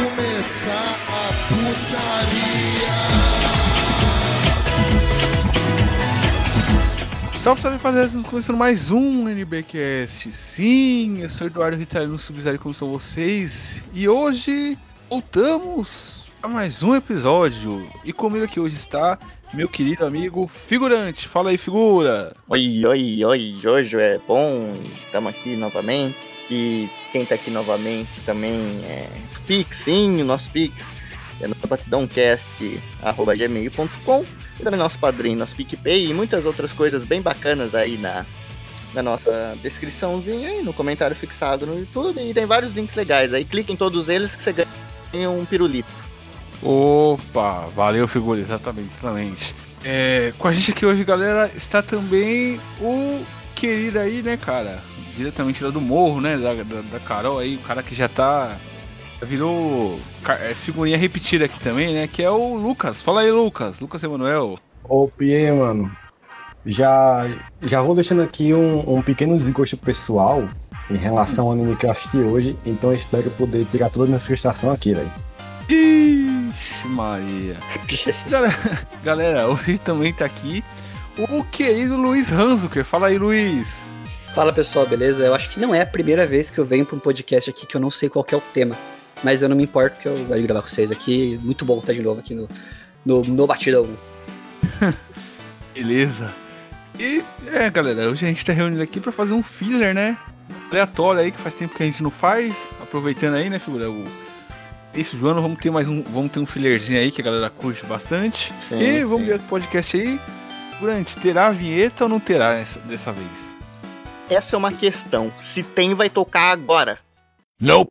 começar a putaria. Salve, salve rapaziada, estamos começando mais um NBcast. Sim, eu sou Eduardo Ritalino Subzero, como são vocês? E hoje voltamos a mais um episódio. E comigo aqui hoje está meu querido amigo Figurante. Fala aí, figura. Oi, oi, oi, Jojo, é bom, estamos aqui novamente. E quem tá aqui novamente também é Pix, sim, o nosso Pix, é no batidãocast.gmail.com e também nosso padrinho, nosso PicPay e muitas outras coisas bem bacanas aí na, na nossa descriçãozinha e no comentário fixado no YouTube. E tem vários links legais aí, clique em todos eles que você ganha um pirulito. Opa, valeu, figura, exatamente, excelente. É, com a gente aqui hoje, galera, está também o querido aí, né, cara? Diretamente lá do morro, né? Da, da, da Carol aí, o cara que já tá. Virou é, figurinha repetida aqui também, né? Que é o Lucas. Fala aí, Lucas. Lucas Emanuel. Opa, e aí, mano? Já, já vou deixando aqui um, um pequeno desgosto pessoal em relação ao anime que eu assisti hoje, então eu espero poder tirar toda a minha frustração aqui, velho. Ixi, Maria. Galera, galera, hoje também tá aqui o querido Luiz Hanzuker. Fala aí, Luiz. Fala pessoal, beleza? Eu acho que não é a primeira vez que eu venho para um podcast aqui que eu não sei qual que é o tema. Mas eu não me importo porque eu vou gravar com vocês aqui. Muito bom estar de novo aqui no, no, no Batidão. Beleza. E é, galera, hoje a gente tá reunido aqui pra fazer um filler, né? Aleatório aí, que faz tempo que a gente não faz. Aproveitando aí, né, figura? O... Esse Joano, vamos ter mais um. Vamos ter um fillerzinho aí que a galera curte bastante. Sim, e sim. vamos ver o podcast aí. Durante, terá a vinheta ou não terá essa, dessa vez? Essa é uma questão. Se tem, vai tocar agora. Nope.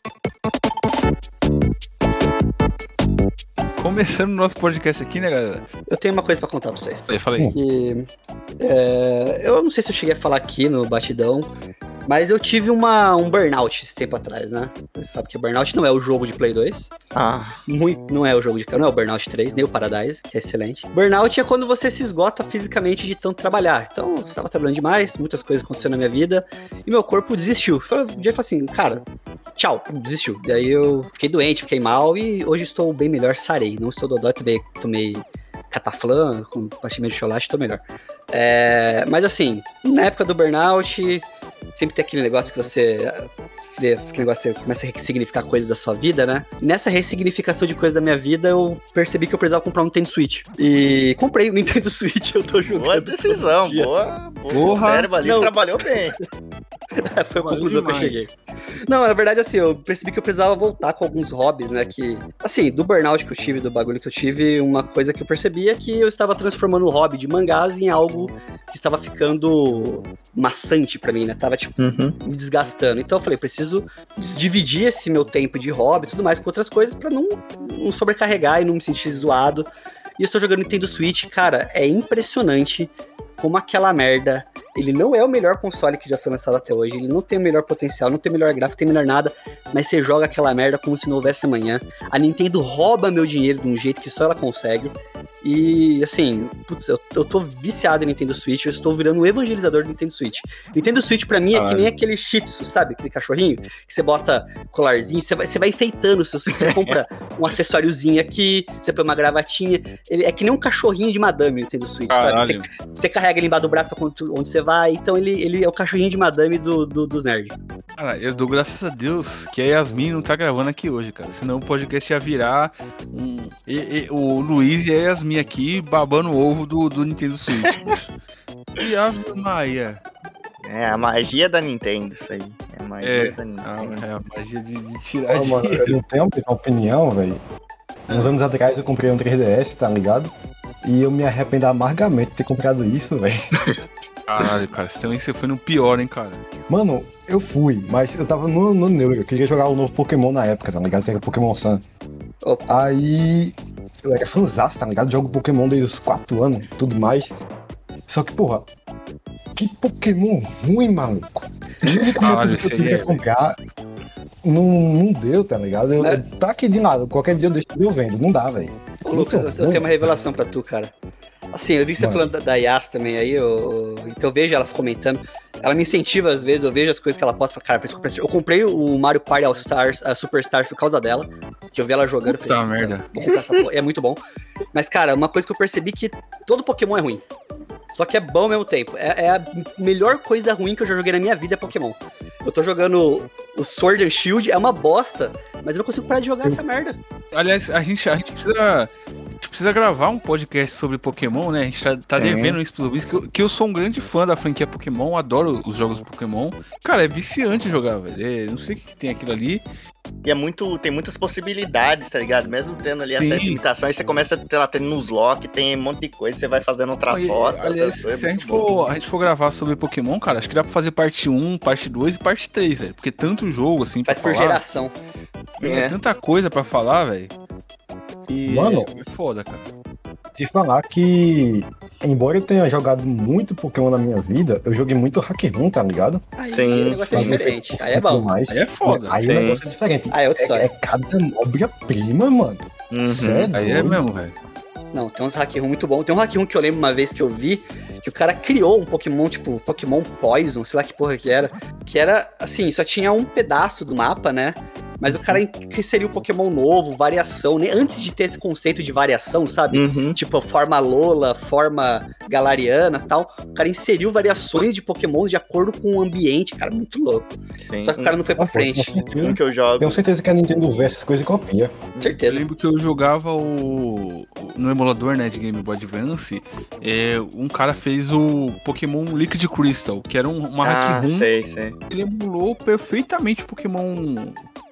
Começando o nosso podcast aqui, né, galera? Eu tenho uma coisa para contar pra vocês. Fala aí. Que, é, eu não sei se eu cheguei a falar aqui no Batidão, mas eu tive uma, um burnout esse tempo atrás, né? Você sabe que burnout não é o jogo de Play 2. Ah, Muito, não é o jogo de não é o Burnout 3, nem o Paradise, que é excelente. Burnout é quando você se esgota fisicamente de tanto trabalhar. Então, eu estava trabalhando demais, muitas coisas aconteceram na minha vida, e meu corpo desistiu. Falei- Um dia eu falei assim, cara, tchau, desistiu. Daí eu fiquei doente, fiquei mal, e hoje estou bem melhor, sarei. Não estou dodói, tomei, tomei cataflã, com pastilha de chocolate, estou melhor. É, mas assim, na época do burnout, sempre tem aquele negócio que você vê, aquele negócio, você começa a ressignificar coisas da sua vida, né? Nessa ressignificação de coisas da minha vida, eu percebi que eu precisava comprar um Nintendo Switch. E comprei o Nintendo Switch, eu tô jogando. boa decisão, boa. boa. Porra. O cérebro ali Não. trabalhou bem. Foi a Valeu conclusão que eu demais. cheguei. Não, na verdade, assim, eu percebi que eu precisava voltar com alguns hobbies, né? Que, assim, do burnout que eu tive, do bagulho que eu tive, uma coisa que eu percebi é que eu estava transformando o hobby de mangás em algo que estava ficando maçante pra mim, né? Tava, tipo, Uhum. me desgastando. Então eu falei, preciso dividir esse meu tempo de hobby e tudo mais com outras coisas pra não, não sobrecarregar e não me sentir zoado. E eu estou jogando Nintendo Switch, cara, é impressionante como aquela merda. Ele não é o melhor console que já foi lançado até hoje, ele não tem o melhor potencial, não tem o melhor gráfico, não tem o melhor nada, mas você joga aquela merda como se não houvesse amanhã. A Nintendo rouba meu dinheiro de um jeito que só ela consegue. E assim, putz, eu, eu tô viciado em Nintendo Switch, eu estou virando um evangelizador do Nintendo Switch. Nintendo Switch pra mim é que Caralho. nem aquele Shih Tzu, sabe? Aquele cachorrinho que você bota colarzinho, você vai, você vai enfeitando o seu Switch, você compra um acessóriozinho aqui, você põe uma gravatinha. Ele é que nem um cachorrinho de madame o Nintendo Switch, sabe? Você, Caralho. você carrega ele embaixo do braço pra onde- onde você vai, então ele, ele é o cachorrinho de madame do, do, dos nerds. Cara, eu dou graças a Deus que a Yasmin não tá gravando aqui hoje, cara. Senão o podcast ia virar um. e- e- o Luiz e a Yasmin aqui babando o ovo do, do Nintendo Switch. e Ave Maria. É a magia da Nintendo, isso aí. É a magia É, da a, Nintendo. é a magia de, de tirar Ó, mano, dinheiro. eu não tenho uma opinião, velho. Uns anos atrás eu comprei um 3DS, tá ligado? E eu me arrependo amargamente de ter comprado isso, velho. Caralho, cara, você também você foi no pior, hein, cara. Mano, eu fui, mas eu tava no, no neuro. Eu queria jogar o novo Pokémon na época, tá ligado? Que era o Pokémon Sun. Opa. Aí eu era fãzaço, tá ligado? Jogo Pokémon desde os 4 anos tudo mais. Só que, porra, que Pokémon ruim, maluco. O único motivo que eu tive que é- comprar não, não deu, tá ligado? Eu, É. Tá aqui de nada, qualquer dia eu deixo eu vendo, não dá, velho. Ô, Lucas, eu tenho uma revelação pra tu, cara. Assim, eu vi que você Mano. falando da, da Yas também aí, eu, então eu vejo ela comentando. ela me incentiva às vezes, eu vejo as coisas que ela posta, falo, cara, eu comprei o Mario Party All Stars, a Superstars por causa dela, que eu vi ela jogando, Puta falei, merda. vou comprar essa porra, é muito bom. Mas, cara, uma coisa que eu percebi que todo Pokémon é ruim. Só que é bom ao mesmo tempo. É, é a melhor coisa ruim que eu já joguei na minha vida é Pokémon. Eu tô jogando o Sword and Shield, é uma bosta, mas eu não consigo parar de jogar essa merda. Aliás, a gente, a gente precisa. A gente precisa gravar um podcast sobre Pokémon, né? A gente tá, tá Sim. devendo isso pelo visto, que eu, que eu sou um grande fã da franquia Pokémon, adoro os jogos do Pokémon. Cara, é viciante jogar, velho. É, não sei o que, que tem aquilo ali. E é muito, tem muitas possibilidades, tá ligado? Mesmo tendo ali Sim. a limitações, você começa a ter lá, tendo nos lock, tem um monte de coisa, você vai fazendo outras fotos. aliás, se a gente, bom. for, a gente for gravar sobre Pokémon, cara, acho que dá pra fazer parte 1, parte 2 e parte 3, velho. Porque tanto jogo, assim, Faz por falar, geração. tem É. tanta coisa pra falar, velho. E Mano. é foda, cara. Te falar que, embora eu tenha jogado muito Pokémon na minha vida, eu joguei muito Hack Room, tá ligado? Aí Sim, o negócio é diferente. Aí é bom. mais. Aí é foda. Aí Sim. o negócio é diferente. Aí é outra É, história. é cada obra-prima, mano. Uhum. É Aí é mesmo, velho. Não, tem uns hack room muito bom. Tem um hack room que eu lembro uma vez que eu vi, que o cara criou um Pokémon, tipo, Pokémon Poison, sei lá que porra que era. Que era, assim, só tinha um pedaço do mapa, né? Mas o cara inseriu o Pokémon novo, variação, né? Antes de ter esse conceito de variação, sabe? Uhum. Tipo, forma Lola, forma Galariana tal. O cara inseriu variações de Pokémon de acordo com o ambiente, cara, muito louco. Sim. Só que o cara não foi pra Ah, frente. Um que eu jogo. Tenho certeza que a Nintendo vê essas coisas e copia. Eu Certeza. lembro que eu jogava o. o- No emulador né, de Game Boy Advance, é, um cara fez o Pokémon Liquid Crystal, que era um, uma Ah, hack room. sei, sei. Ele emulou perfeitamente o Pokémon.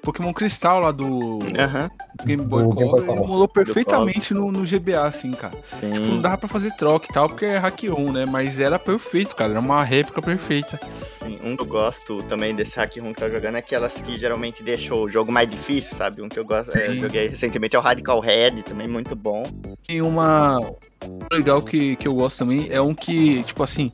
Pokémon Cristal lá do Aham, Game Boy Do Game Color. Boy Color. emulou perfeitamente no, no GBA, assim, cara. Tipo, não sim, dava pra fazer troca e tal, porque é hack on, né? Mas era perfeito, cara. Era uma réplica perfeita. sim. Um que eu gosto também desse hack room que tá jogando é aquelas que geralmente deixam o jogo mais difícil, sabe? Um que eu gosto, é, Sim. joguei recentemente é o Radical Red, também muito bom. Tem uma. Legal que, que eu gosto também é um que, tipo assim,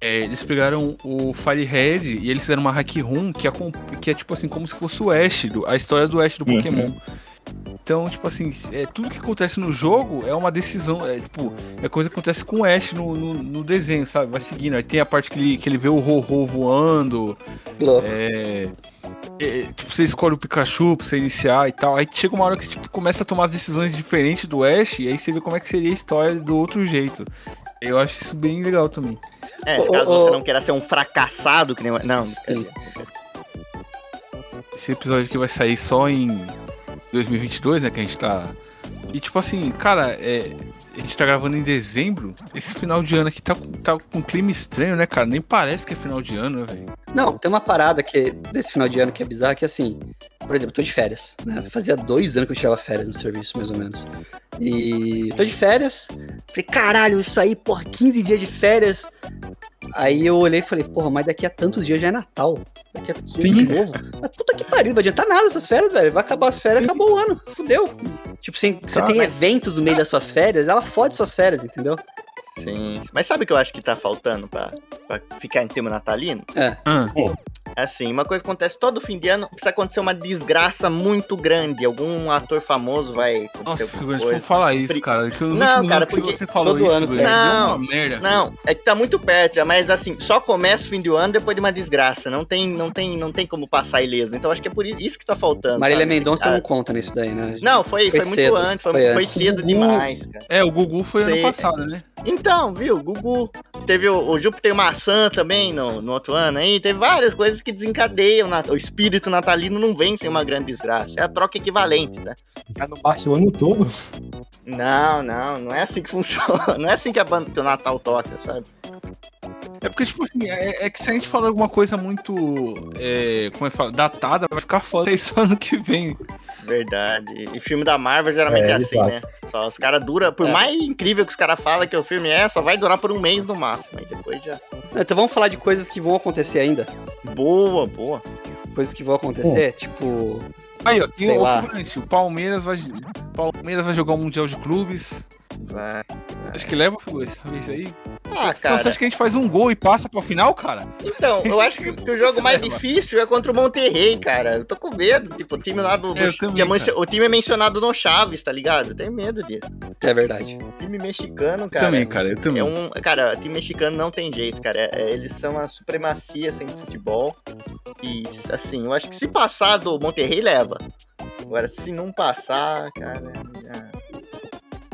é, eles pegaram o Firehead e eles fizeram uma hack room que é, com- que é tipo assim, como se fosse o Ash, do- a história do Ash do Uhum. Pokémon. Então, tipo assim, é, tudo que acontece no jogo é uma decisão, é tipo, é coisa que acontece com o Ash no, no, no desenho, sabe? Vai seguindo. Aí tem a parte que ele, que ele vê o Ho-Ho voando, Louco. é, é, tipo, você escolhe o Pikachu pra você iniciar e tal. Aí chega uma hora que você tipo, começa a tomar as decisões diferentes do Ash, e aí você vê como é que seria a história do outro jeito. Eu acho isso bem legal também. É, caso ô, você não queira ser um fracassado, que nem. Não, Sim. Esse episódio aqui vai sair só em 2022, né? Que a gente tá. E tipo assim, cara, é, a gente tá gravando em dezembro. Esse final de ano aqui tá, com- tá com um clima estranho, né, cara? Nem parece que é final de ano, né, velho? Não, tem uma parada que, desse final de ano que é bizarra, que assim, por exemplo, eu tô de férias, né? Fazia dois anos que eu tirava férias no serviço, mais ou menos. E tô de férias, falei, caralho, isso aí, porra, 15 dias de férias. Aí eu olhei e falei, porra, mas daqui a tantos dias já é Natal. Daqui a tantos dias de novo. Mas puta que pariu, não vai adiantar nada essas férias, velho. Vai acabar as férias, acabou o ano. Fudeu. Tipo, você, você tem mas- eventos no meio das suas férias, ela fode suas férias, entendeu? Sim. Mas sabe o que eu acho que tá faltando pra, pra ficar em tema natalino? É. Ah, Assim, uma coisa que acontece todo fim de ano, precisa acontecer uma desgraça muito grande. Algum ator famoso vai nossa, figurante, vou falar isso, cara. Que os Não, últimos cara, anos que porque você falou todo isso, ano velho, Não, uma merda. Não, é que tá muito perto, mas assim, só começa o fim do ano depois de uma desgraça. Não tem, não tem, não tem como passar ileso. Então acho que é por isso que tá faltando. Marília sabe? Mendonça Ah, não conta nisso daí, né? Não, foi, Foi foi, cedo, muito antes, foi, foi foi cedo Gugu- demais, cara. É, o Gugu foi ano Sei. passado, né? Então, viu, Gugu. Teve o, o Júpiter Maçã também no, no outro ano aí. Teve várias coisas que desencadeiam. na- o espírito natalino não vem sem uma grande desgraça. É a troca equivalente, né? Já não baixa o ano todo. Não, não, não é assim que funciona. Não é assim que, a banda, que o Natal toca, sabe? É porque, tipo assim, é, é que se a gente falar alguma coisa muito. É, como é que fala? Datada, vai ficar foda aí só ano que vem. Verdade. E filme da Marvel geralmente é, É, assim, né? Só os caras duram, por É. mais incrível que os caras falam que o filme é, só vai durar por um mês no máximo. Aí depois já. Então vamos falar de coisas que vão acontecer ainda. Boa, boa. Coisas que vão acontecer, tipo. Aí, ó, tem Sei o, lá. o Palmeiras vai. Palmeiras vai jogar o Mundial de Clubes. Vai. Acho que leva o essa vez aí. Ah, Então, cara. você acha que a gente faz um gol e passa pra final, cara? Então, eu acho que, que o jogo Isso mais difícil é contra o Monterrey, cara. Eu tô com medo. Tipo, o time lá do. do- Eu também, que é o time é mencionado no Chaves, tá ligado? Eu tenho medo disso. É verdade. Time mexicano, cara. também, cara, eu também. É um, cara, time mexicano não tem jeito, cara. É- é- eles são a supremacia assim, do futebol. E, assim, eu acho que se passar do Monterrey, leva. Agora, se não passar, cara. já-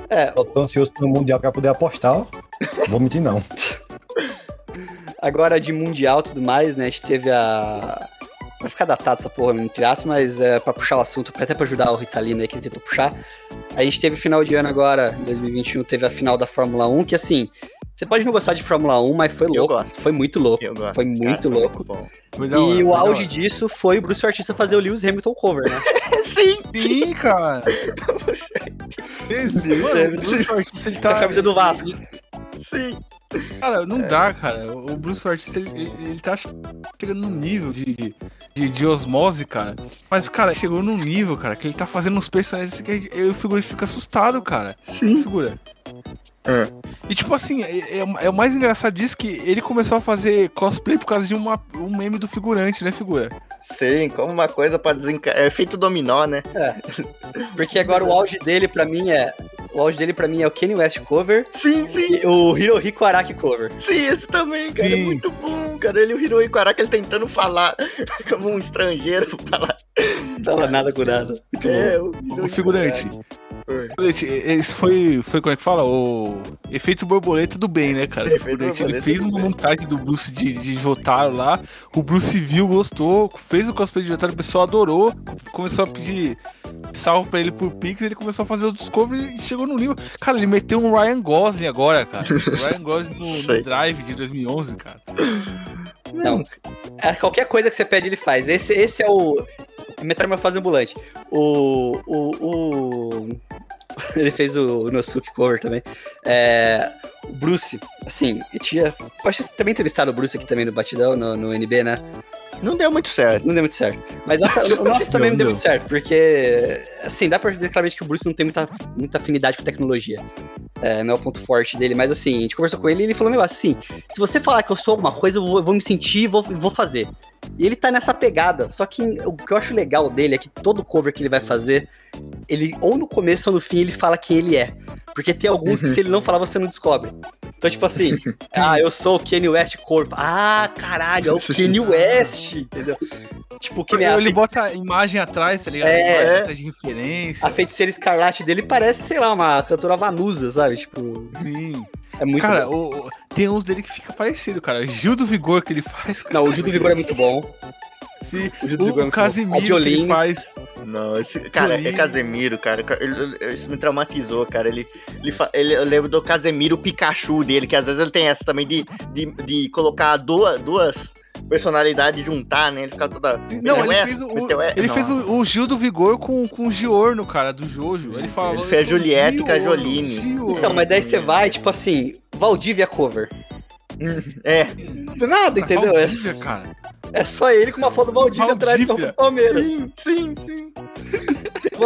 É, Eu tô ansioso pro Mundial pra poder apostar, ó. Vou mentir não. agora de Mundial e tudo mais, né? A gente teve a. Vai ficar datado essa porra, entre aspas, mas é, pra puxar o assunto, até pra ajudar o Ritalino aí que ele tentou puxar. A gente teve final de ano agora, em 2021, teve a final da Fórmula 1, que assim, você pode não gostar de Fórmula 1, mas foi Eu louco. gosto. Foi muito louco. Eu gosto. Foi muito cara, louco. Foi hora, E foi o da auge hora. disso foi o Bruce Artista fazer o Lewis Hamilton cover, né? Sim, Sim, cara. Esse, mano, o Bruce Ortiz, ele tá. a camisa do Vasco. sim. Cara, não dá, cara. O Bruce Ortiz, ele, ele, ele tá chegando num nível de, de, de osmose, cara. Mas, cara, chegou num nível, cara, que ele tá fazendo uns personagens que eu, o figura fica assustado, cara. Sim. Figura. É. E tipo assim, é, é- é o mais engraçado disso que ele começou a fazer cosplay por causa de uma, um meme do figurante, né, figura? Sim, como uma coisa pra desencaixar. É feito dominó, né? Porque agora o auge dele pra mim é. O auge dele pra mim é o Kanye West cover Sim, sim. e o Hirohiko Araki cover. Sim, esse também, cara. É Sim. muito bom, cara. Ele e o Hirohiko Araki, ele tentando falar como um estrangeiro. Falar. Tava nada com nada. Muito É, bom. o, O figurante. Araki. Figurante, Esse foi, foi, como é que fala? O efeito borboleta do bem, né, cara? O ele fez uma montagem do Bruce de, de Jotaro lá. O Bruce viu, gostou, fez o cosplay de Jotaro, o pessoal adorou. Começou a pedir salve pra ele por Pix, ele começou a fazer outros covers e chegou no nível. Cara, ele meteu um Ryan Gosling agora, cara. O Ryan Gosling no, no Drive de 2011, cara. Não. É, qualquer coisa que você pede, ele faz. Esse, esse é o. Metamorfose ambulante. O. O. o- Ele fez o Nosuke cover também. É, o Bruce, assim, eu tinha. Eu acho que também entrevistaram o Bruce aqui também no Batidão, no, no NB, né? Não deu muito certo. Não deu muito certo. Mas o nosso também não deu Não deu. muito certo, porque, assim, dá pra ver claramente que o Bruce não tem muita, muita afinidade com tecnologia. É, não é o ponto forte dele, mas assim, a gente conversou com ele e ele falou um negócio assim: se você falar que eu sou alguma coisa, eu vou, eu vou me sentir e vou, vou fazer. E ele tá nessa pegada. Só que o que eu acho legal dele é que todo cover que ele vai fazer, ele, ou no começo ou no fim, ele fala quem ele é. Porque tem alguns que se ele não falar, você não descobre. Então, tipo assim, ah, eu sou o Kanye West Corpo. Ah, caralho, é o Kanye West, entendeu? Tipo, que nem a, Ele bota a imagem atrás, tá ligado? É. Ele de referência. a feiticeira escarlate dele parece, sei lá, uma cantora Vanusa, sabe? Tipo, Sim. é muito Cara, bom. o- o- tem uns dele que fica parecido, cara. Gil do Vigor que ele faz, cara. Não, o Gil do Vigor é muito bom. Sim. O Gil do Vigor é O muito bom. A que ele faz. Não, esse, cara, é. Casemiro, cara. Ele, ele- isso me traumatizou, cara. Ele, ele, ele- eu lembro do Casemiro Pikachu dele, que às vezes ele tem essa também de, de, de colocar duas, duas personalidades e juntar, né? Ele fica toda. Não, ele West, fez o. West. ele fez Nossa. o, o Gil do Vigor com, com o Giorno, cara, do Jojo. Ele fala. Ele "Eu fez a Juliette com a Giorno, Jolene." Giorno." Então, mas daí você vai, tipo assim, Valdívia cover. É, Do nada, entendeu? É, Valdívia, cara. é só ele com uma foto do Valdívia atrás do Valdívia. Palmeiras. sim, sim, sim.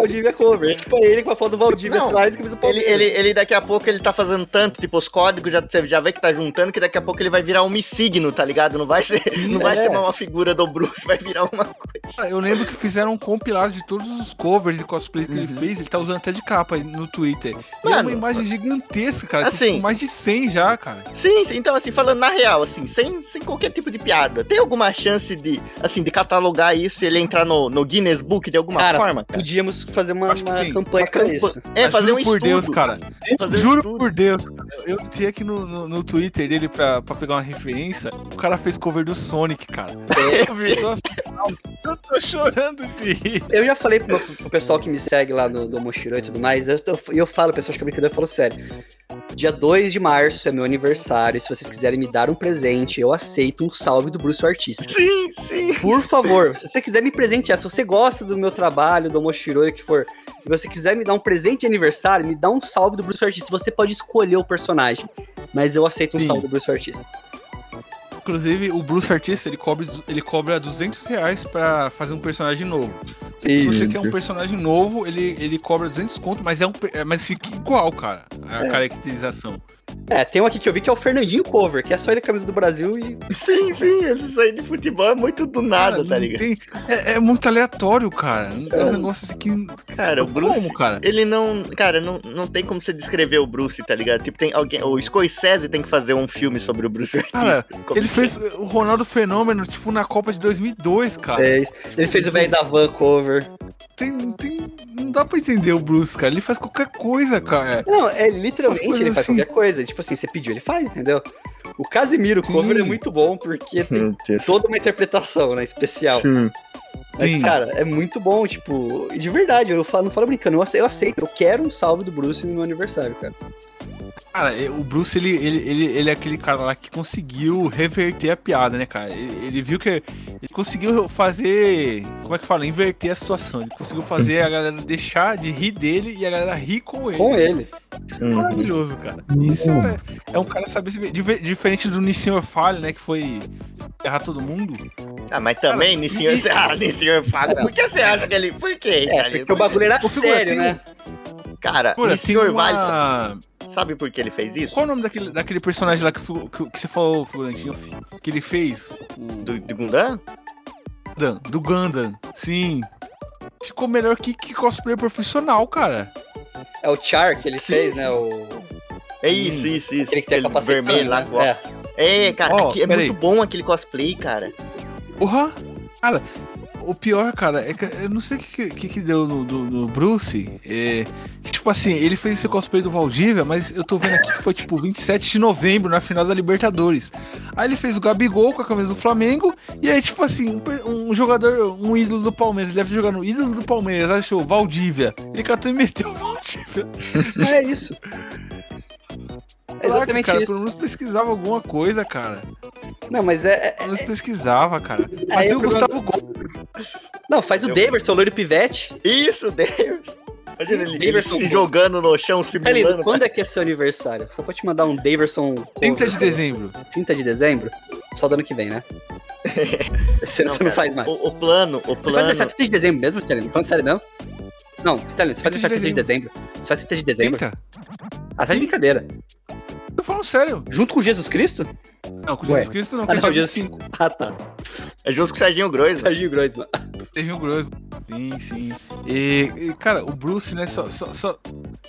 Valdívia cover. É tipo ele com a foto do Valdívia Não, atrás do camisa do Ele, Palmeiras. ele, ele daqui a pouco ele tá fazendo tanto, tipo, os códigos já, você já vê que tá juntando, que daqui a pouco ele vai virar um missigno, tá ligado? Não vai ser, não vai é. ser uma figura do Bruce, vai virar uma coisa. Cara, Eu lembro que fizeram um compilado de todos os covers de cosplay que ele fez. Ele tá usando até de capa no Twitter. E é Mano, uma imagem gigantesca, cara. assim- Assim, mais de 100 já, cara. Sim, sim, então assim, falando na real, assim, sem, sem qualquer tipo de piada, tem alguma chance de, assim, de catalogar isso e ele entrar no, no Guinness Book de alguma Cara, forma? cara? Podíamos fazer uma, uma campanha pra isso. É, Mas fazer juro um por estudo. Deus, cara. Fazer um Juro estudo. por Deus, cara. Eu entrei aqui no, no, no Twitter dele pra, pra pegar uma referência. O cara fez cover do Sonic, cara. Eu vi. Eu tô, assim, eu tô chorando de rir. Eu já falei pro, pro pessoal que me segue lá no do Moshiro e tudo mais, eu, eu, eu falo, pessoal, acho que é brincadeira, eu falo sério. Dia 2 de março é meu aniversário, se vocês quiserem me dar um presente, eu aceito um salve do Bruce o Artista. Sim, sim. Por favor, se você quiser me presentear, se você gosta do meu trabalho, do Moshiro, o que for, se você quiser me dar um presente de aniversário, me dá um salve do Bruce Artista. Você pode escolher o personagem, mas eu aceito um Sim. salve do Bruce Artista. Inclusive, o Bruce Artista, ele cobra, ele cobra 200 reais pra fazer um personagem novo. Se você quer um personagem novo, ele, ele cobra 200 conto, mas, é um, é, mas fica igual, cara, a É. caracterização. É, tem um aqui que eu vi que é o Fernandinho Cover, que é só ele camisa do Brasil e. Sim, sim, isso aí de futebol é muito do nada, Cara, tá ligado? tem- é, é muito aleatório, cara. É um É. negócio assim que. Cara, o Bruce, Como, cara? ele não. Cara, não, não tem como você descrever o Bruce, tá ligado? Tipo, tem alguém. O Scorsese tem que fazer um filme sobre o Bruce. Cara, Como Ele que- fez o Ronaldo Fenômeno, tipo, na Copa de 2002, cara. Ele fez o velho da van cover. Tem, tem, não dá pra entender o Bruce, cara. Ele faz qualquer coisa, cara. Não, é literalmente ele faz assim. qualquer coisa. Tipo assim, você pediu, ele faz, entendeu? O Casimiro Sim. cover é muito bom porque tem toda uma interpretação, né? Especial. Sim. Mas, Sim. cara, é muito bom, tipo, de verdade, eu falo, não falo brincando, eu aceito, eu quero um salve do Bruce no meu aniversário, cara. Cara, é, o Bruce, ele, ele, ele, ele é aquele cara lá que conseguiu reverter a piada, né, cara? Ele, ele viu que. Ele conseguiu fazer. Como é que fala? Inverter a situação. Ele conseguiu fazer a galera deixar de rir dele e a galera rir com ele. Com ele. Isso é maravilhoso, cara. Isso é, é um cara saber se Diferente do Nissin Falho, né? Que foi errar todo mundo. Ah, mas também, Cara, e- Fago, Cara. por que você acha que ele. Por quê? É, porque o bagulho era sério, tem- né? Cara, tem Nissinho Vale, uma... sabe por que ele fez isso? Qual o nome daquele, daquele personagem lá que, fu- que, que você falou, figurantinho? Que ele fez? O... Do, do Gundam? Gundam, do Gundam, sim. Ficou melhor que, que cosplay profissional, cara. É o Char que ele Sim, fez, né? O... É isso, isso, isso. Aquele que tem a capacete vermelho lá. né? óculos. É, cara, aqui é muito aí. bom aquele cosplay, cara. Porra! Cara, o pior, cara, é que eu não sei o que, que, que deu no, no Bruce. É, que, tipo assim, ele fez esse cosplay do Valdívia, mas eu tô vendo aqui que foi tipo 27 de novembro, na final da Libertadores. Aí ele fez o Gabigol com a camisa do Flamengo, e aí, tipo assim, um, um jogador, um ídolo do Palmeiras, ele deve jogar no ídolo do Palmeiras, achou Valdívia. Ele catou e meteu o Valdívia. É isso. É exatamente cara, isso. Pelo menos pesquisava alguma coisa, cara. Não, mas é. é- Pelo menos pesquisava, cara. Fazia eu o Gustavo Gol. Não, faz o Eu- Daverson, o loiro pivete. Isso, Deus. Imagina ele, ele Daverson se jogando no chão, Calido, simulando. quando é que é seu aniversário? Só pra te mandar um Daverson. 30 de dezembro. 30 de dezembro? Só do ano que vem, né? Esse ano você não faz mais. O, o plano, o Você faz plano. aniversário 30 de dezembro mesmo, Vitalino? Falando sério mesmo? Não, Vitalino, você faz 30 de aniversário 30 de dezembro. Você faz 30 de dezembro. 30? Ah, tá de brincadeira. Falando sério. Junto com Jesus Cristo? Não, com Ué. Jesus Cristo não, Ah, é não, Jesus- 25. Ah, tá. É junto com o Serginho Grois. Serginho Groisman. Um grosso. Sim, sim. E, e, cara, o Bruce, né, só, só, só...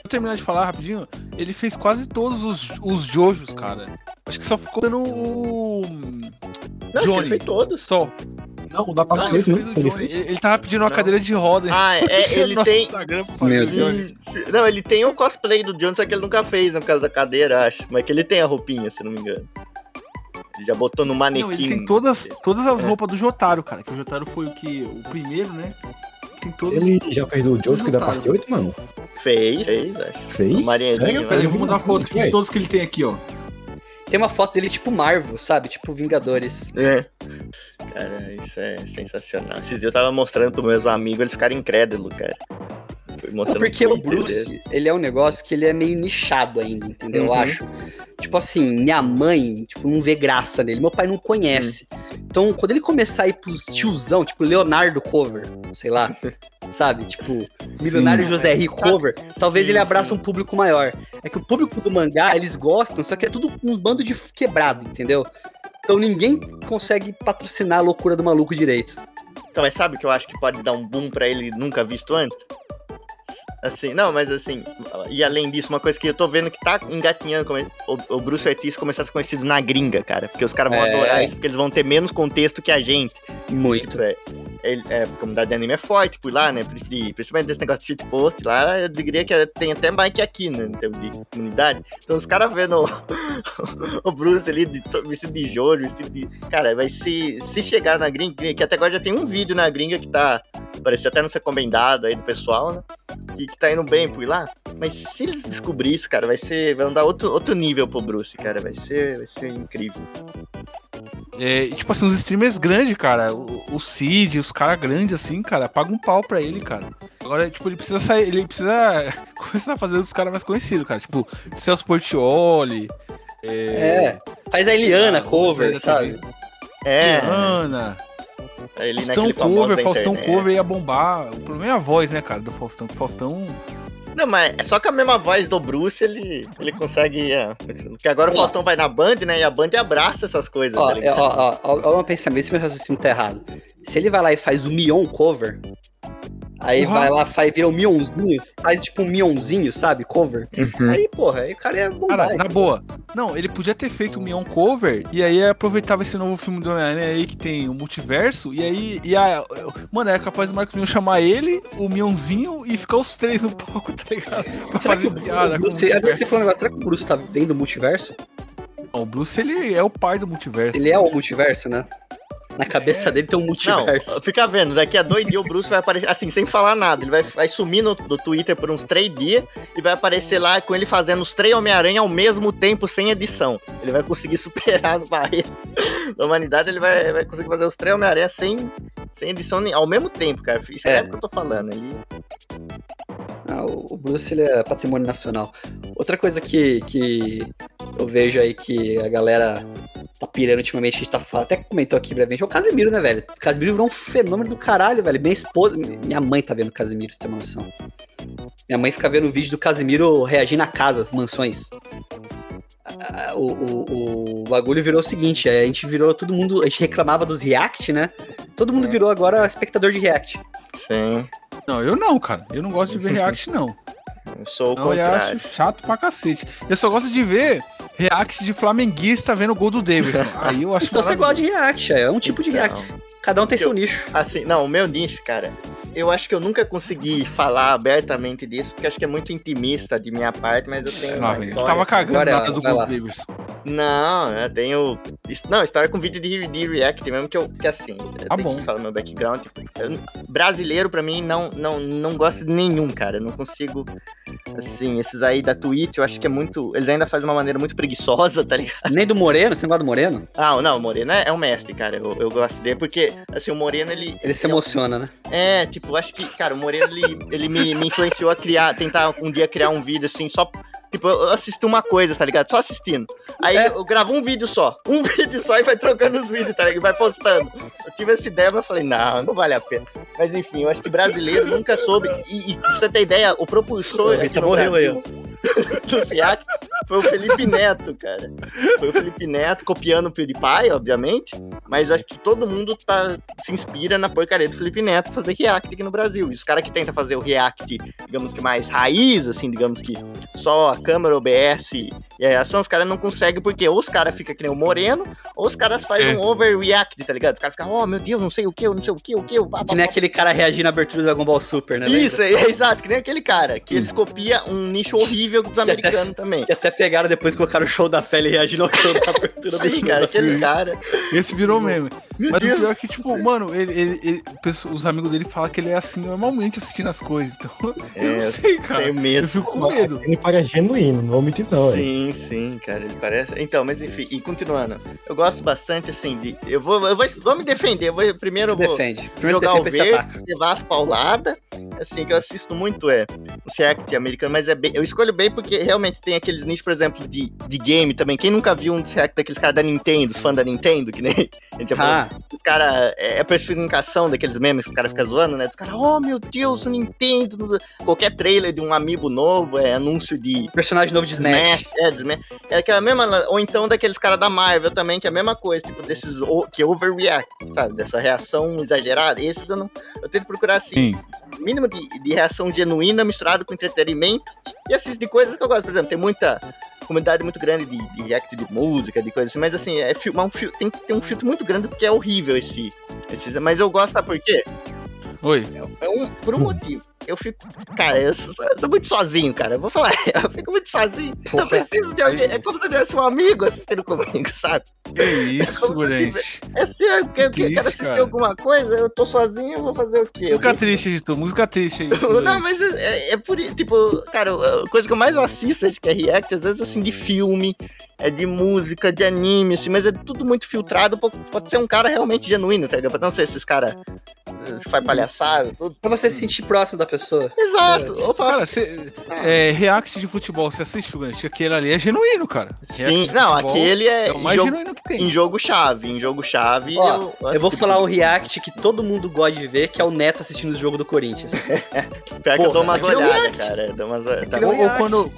Eu terminar de falar rapidinho, ele fez quase todos os, os Jojos, cara. Acho que só ficou dando o... Não, acho que ele Johnny. fez todos. Só. Não, dá pra Ah, Ele ver, o Ele. Ele, ele tava pedindo uma Não. cadeira de roda. Ah, é, Deixa ele tem. Sim, Não, ele tem o cosplay do John, só que ele nunca fez, né, por causa da cadeira, acho. Mas que ele tem a roupinha, se não me engano. Ele já botou no manequim. Não, ele tem todas, todas as É. roupas do Jotaro, cara. Que o Jotaro foi o que? O primeiro, né? Tem todos. Ele já fez do Josuke da Jotaro. parte 8, mano? Fez, fez, acho. Fez? O Marinho. Sério, eu vou mandar foto aqui de todos que ele tem aqui, ó. Tem uma foto dele tipo Marvel, sabe? Tipo Vingadores. É. Cara, isso é sensacional. Esses dias eu tava mostrando pros meus amigos, eles ficaram incrédulos, cara. Mostrando porque no o Bruce, dele. ele é um negócio que ele é meio nichado ainda, entendeu? Eu Uhum. acho. Tipo assim, minha mãe, tipo, não vê graça nele. Meu pai não conhece. Então, quando ele começar a ir pros tiozão, tipo Leonardo Cover, sei lá, sabe? Tipo, Milionário José Rico Sabe- Cover, talvez Sim, ele abraça sim. um público maior. É que o público do mangá, eles gostam, só que é tudo um bando de quebrado, entendeu? Então ninguém consegue patrocinar a loucura do maluco direito. Então, mas sabe o que eu acho que pode dar um boom pra ele nunca visto antes? Assim, não, mas assim, e além disso, uma coisa que eu tô vendo que tá engatinhando, como o, o Bruce Ortiz começar a ser conhecido na gringa, cara. Porque os caras vão É. adorar isso, porque eles vão ter menos contexto que a gente. Muito. Tipo, é, ele- é, a comunidade de anime é forte por lá, né? Pri- Principalmente desse negócio de shitpost lá, eu diria que tem até mais que aqui, né? Em termos de comunidade. Então os caras vendo o, o Bruce ali de, vestido de Jojo, vestido de. Cara, vai se, se chegar na gringa, que até agora já tem um vídeo na gringa que tá. Parecia até não ser recomendado aí do pessoal, né? Que, que tá indo bem por lá. Mas se eles descobrirem isso, cara, vai ser. Vai dar outro, outro nível pro Bruce, cara. Vai ser, vai ser incrível. É, e, tipo assim, os streamers grandes, cara, o, o Cid, os caras grandes assim, cara, paga um pau pra ele, cara. Agora, tipo, ele precisa sair, ele precisa começar a fazer os caras mais conhecidos, cara. Tipo, Celso Portioli, é, É. Faz a Eliana Ah, cover, sabe? também. É, Ana, ele Faustão naquele famoso cover, Faustão cover ia bombar. O problema é a voz, né, cara, do Faustão. que O Faustão Não, mas é só com a mesma voz do Bruce ele, ele consegue. É, porque agora o Ó. Faustão vai na Band, né? E a Band abraça essas coisas. Ó, tá é, ligado? ó, ó, ó, ó, um pensamento, se meu raciocínio tá errado. Se ele vai lá e faz o Mion cover, aí Porra. vai lá, faz, vira um Mionzinho, faz tipo um Mionzinho, sabe? Cover. Uhum. Aí, porra, aí o cara é bom. Cara, na boa. Não, ele podia ter feito o Mion cover e aí aproveitava esse novo filme do Homem-Aranha aí que tem o multiverso e aí. E a, mano, era capaz do Marcos Mion chamar ele, o Mionzinho e ficar os três no palco, tá ligado? Pra Será que fazer o piada. o Bruce, agora multiverso. você falou um negócio, será que o Bruce tá dentro do multiverso? Não, o Bruce ele é o pai do multiverso. Ele é o multiverso, né? Na cabeça dele tem um Não, multiverso. fica vendo, daqui a dois dias o Bruce vai aparecer, assim, sem falar nada. Ele vai, vai sumir no, do Twitter por uns três dias e vai aparecer lá com ele fazendo os três Homem-Aranha ao mesmo tempo, sem edição. Ele vai conseguir superar as barreiras da humanidade, ele vai, vai conseguir fazer os três Homem-Aranha sem, sem edição ao mesmo tempo, cara. Escreve É. o que eu tô falando. Ele... Ah, o Bruce ele é patrimônio nacional. Outra coisa que, que eu vejo aí que a galera tá pirando ultimamente, a gente tá falando, até comentou aqui brevemente, é o Casimiro, né, velho? O Casimiro virou um fenômeno do caralho, velho. Minha esposa, minha mãe tá vendo o Casimiro, você tem uma noção. Minha mãe fica vendo o vídeo do Casimiro reagindo a casas, mansões. Ah, O, o, o bagulho virou o seguinte, a gente virou todo mundo, a gente reclamava dos react, né? Todo mundo virou agora espectador de react. Sim, Não, eu não, cara. Eu não gosto de ver react, não. eu sou o Não, eu contrário. acho chato pra cacete. Eu só gosto de ver react de flamenguista vendo o gol do Davidson. Aí eu acho Então você gosta de react, é um tipo de react. Não. Cada um tem Eu- seu nicho. Assim, não, o meu nicho, cara, eu acho que eu nunca consegui falar abertamente disso, porque acho que é muito intimista de minha parte, mas eu tenho Ah, uma eu história. tava cagando Agora, do gol do Davidson. Não, eu tenho. Não, história com vídeo de, de react mesmo, que eu. Que assim, eu tenho bom. que falar meu background. Tipo, eu- brasileiro, pra mim, não, não, não gosto de nenhum, cara. Eu não consigo. Assim, esses aí da Twitch, eu acho que é muito. Eles ainda fazem de uma maneira muito preguiçosa, tá ligado? Nem do Moreno, você não gosta do Moreno? Ah, não, o Moreno é, é um mestre, cara. Eu, eu gosto dele, porque, assim, o Moreno, ele. Ele se emociona, né? É, tipo, acho que, cara, o Moreno, ele, ele me, me influenciou a criar, tentar um dia criar um vídeo assim, só. Tipo, eu assisti uma coisa, tá ligado? Só assistindo. Aí É. eu gravo um vídeo só. Um vídeo só e vai trocando os vídeos, tá ligado? E vai postando. Eu tive essa ideia, mas eu falei, não, não vale a pena. Mas enfim, eu acho que brasileiro nunca soube. E, e pra você ter ideia, o propulsor. O no morreu aí, Brasil do React foi o Felipe Neto, cara. Foi o Felipe Neto copiando o PewDiePie, obviamente. Mas acho que todo mundo tá, se inspira na porcaria do Felipe Neto fazer React aqui no Brasil. E os caras que tentam fazer o React, digamos que mais raiz, assim, digamos que só a câmera, OBS e a reação, os caras não conseguem, porque ou os caras ficam que nem o Moreno, ou os caras fazem É. um overreact, tá ligado? Os caras ficam, oh meu Deus, não sei o que, não sei o que, o que, o Que nem aquele cara reagindo na abertura do Dragon Ball Super, né? Isso, é, é exato, que nem aquele cara, que eles copiam um nicho horrível dos americanos também. Que até pegaram depois e colocaram o show da Feli reagindo ao show da abertura do Sim, cara, aquele cara. Esse virou meme. Meu Mas o Deus. pior é que, tipo, mano, ele, ele- ele- os amigos dele falam que ele é assim normalmente assistindo as coisas. Então, eu É, não sei, cara. Tenho Eu medo. fico com medo. Ele parece genuíno, não vou mentir não. Sim, sim, cara, ele parece. Então, mas enfim, e continuando, eu gosto bastante assim de. Eu vou, eu vou, vou me defender. Eu vou, primeiro Se eu vou defende. Primeiro jogar o defende, você verde, levar as pauladas. Assim, que eu assisto muito é o React americano, mas é bem. Eu escolho bem porque realmente tem aqueles nichos, por exemplo, de, de game também. Quem nunca viu um React daqueles caras da Nintendo, os fãs da Nintendo, que nem a gente falou Ah, os caras. É a personificação daqueles memes que os caras ficam zoando, né? Os caras, oh meu Deus, o Nintendo. Qualquer trailer de um amiibo novo, é anúncio de personagem novo de Smash. é, de Smash. É aquela mesma. Ou então daqueles caras da Marvel também, que é a mesma coisa, tipo, desses que overreact, sabe? Dessa reação exagerada. Esses eu não. Eu tento procurar assim, Sim. Mínimo de, de reação genuína misturado com entretenimento e assistir coisas que eu gosto. Por exemplo, tem muita comunidade muito grande de, de react de música, de coisas assim, mas assim, é filmar um fil- tem que ter um filtro muito grande porque é horrível esse. esse mas eu gosto, sabe por quê? Oi. É um, por um motivo. Eu fico. Cara, eu sou, eu sou muito sozinho, cara. Eu vou falar, eu fico muito sozinho. Então eu Porra. preciso de alguém. É como se eu tivesse um amigo assistindo comigo, sabe? Que isso, figurante. É sério, porque eu Que quero assistir cara. alguma coisa, eu tô sozinho, eu vou fazer o quê? Eu Música triste, editor. Música triste aí. Não, mas é, é- é por isso, tipo, cara, a coisa que eu mais assisto, acho que é react, às vezes assim, de filme, é de música, de anime, assim, mas é tudo muito filtrado, pode ser um cara realmente genuíno, tá ligado? Pra não ser esses caras você faz palhaçada, tudo. Pra você se sentir próximo da pessoa. Exato. Opa. Cara, você, é, react de futebol, você assiste, figurante? Aquele ali é genuíno, cara. React Sim, não, aquele é, É o mais jogo, genuíno que tem. em jogo chave. Em jogo chave. Ó, eu, Eu vou falar um react que todo mundo gosta de ver, que é o Neto assistindo o jogo do Corinthians. Pior que eu dou umas é olhadas, react. cara. eu Dou umas, tá é Ou, ou react. quando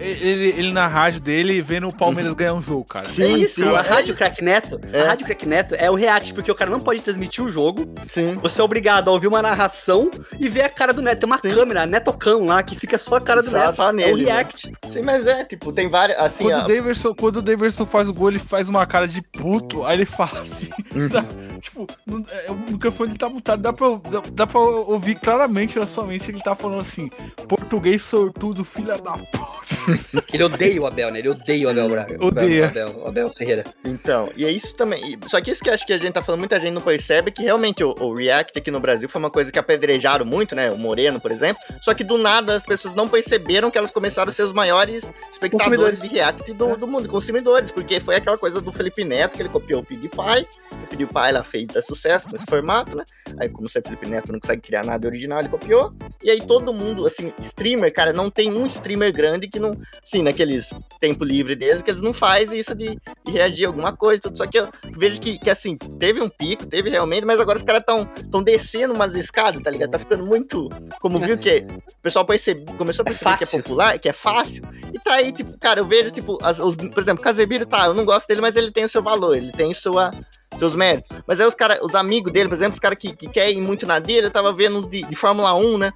ele, ele na rádio dele vendo o Palmeiras ganhar um jogo, cara. Sim, é isso, sim, a é Rádio. Crack Neto, É. a Rádio Crack Neto é o react, porque o cara não pode transmitir o jogo, Sim. você é obrigado a ouvir uma narração e ver a cara do Neto. Tem uma Sim. câmera, Netocão lá, que fica só a cara do Só- Neto. só é o nele, né? react. Sim, mas é, tipo, tem várias. Assim, Quando, ó, o Daverson, quando o Daverson faz o gol, ele faz uma cara de puto, aí ele fala assim, Uhum. dá- tipo, não- é, o microfone tá mutado, dá pra, dá, dá pra ouvir claramente na sua mente ele tá falando assim, português sortudo, filha da puta. Ele odeia o Abel, né? Ele odeia o Abel Braga. o Abel- Odeia. O Abel, o Abel Ferreira. Então, e é isso também. Só que isso que eu acho que a gente tá falando, muita gente não percebe que realmente o, o React aqui no Brasil foi uma coisa que apedrejaram muito, né? O Moreno, por exemplo. Só que do nada as pessoas não perceberam que elas começaram a ser os maiores espectadores de React do, do mundo, consumidores, porque foi aquela coisa do Felipe Neto que ele copiou o PewDiePie. O PewDiePie lá fez sucesso nesse formato, né? Aí, como o Felipe Neto não consegue criar nada original, ele copiou. E aí todo mundo, assim, streamer, cara, não tem um streamer grande que não, assim, naqueles tempo livre deles, que eles não fazem isso de, de reagir a alguma coisa, tudo. Só que eu vejo que, que assim, teve um pico, teve realmente, mas agora os caras estão tão descendo umas escadas, tá ligado? Tá ficando muito. Como viu que o pessoal percebe, começou a É perceber que é popular, que é fácil. E tá aí, tipo, cara, eu vejo, tipo, as- os- por exemplo, Casemiro tá, eu não gosto dele, mas ele tem o seu valor, ele tem sua, seus méritos. Mas aí os caras, os amigos dele, por exemplo, os caras que, que querem ir muito na dele, eu tava vendo de, de Fórmula 1, né?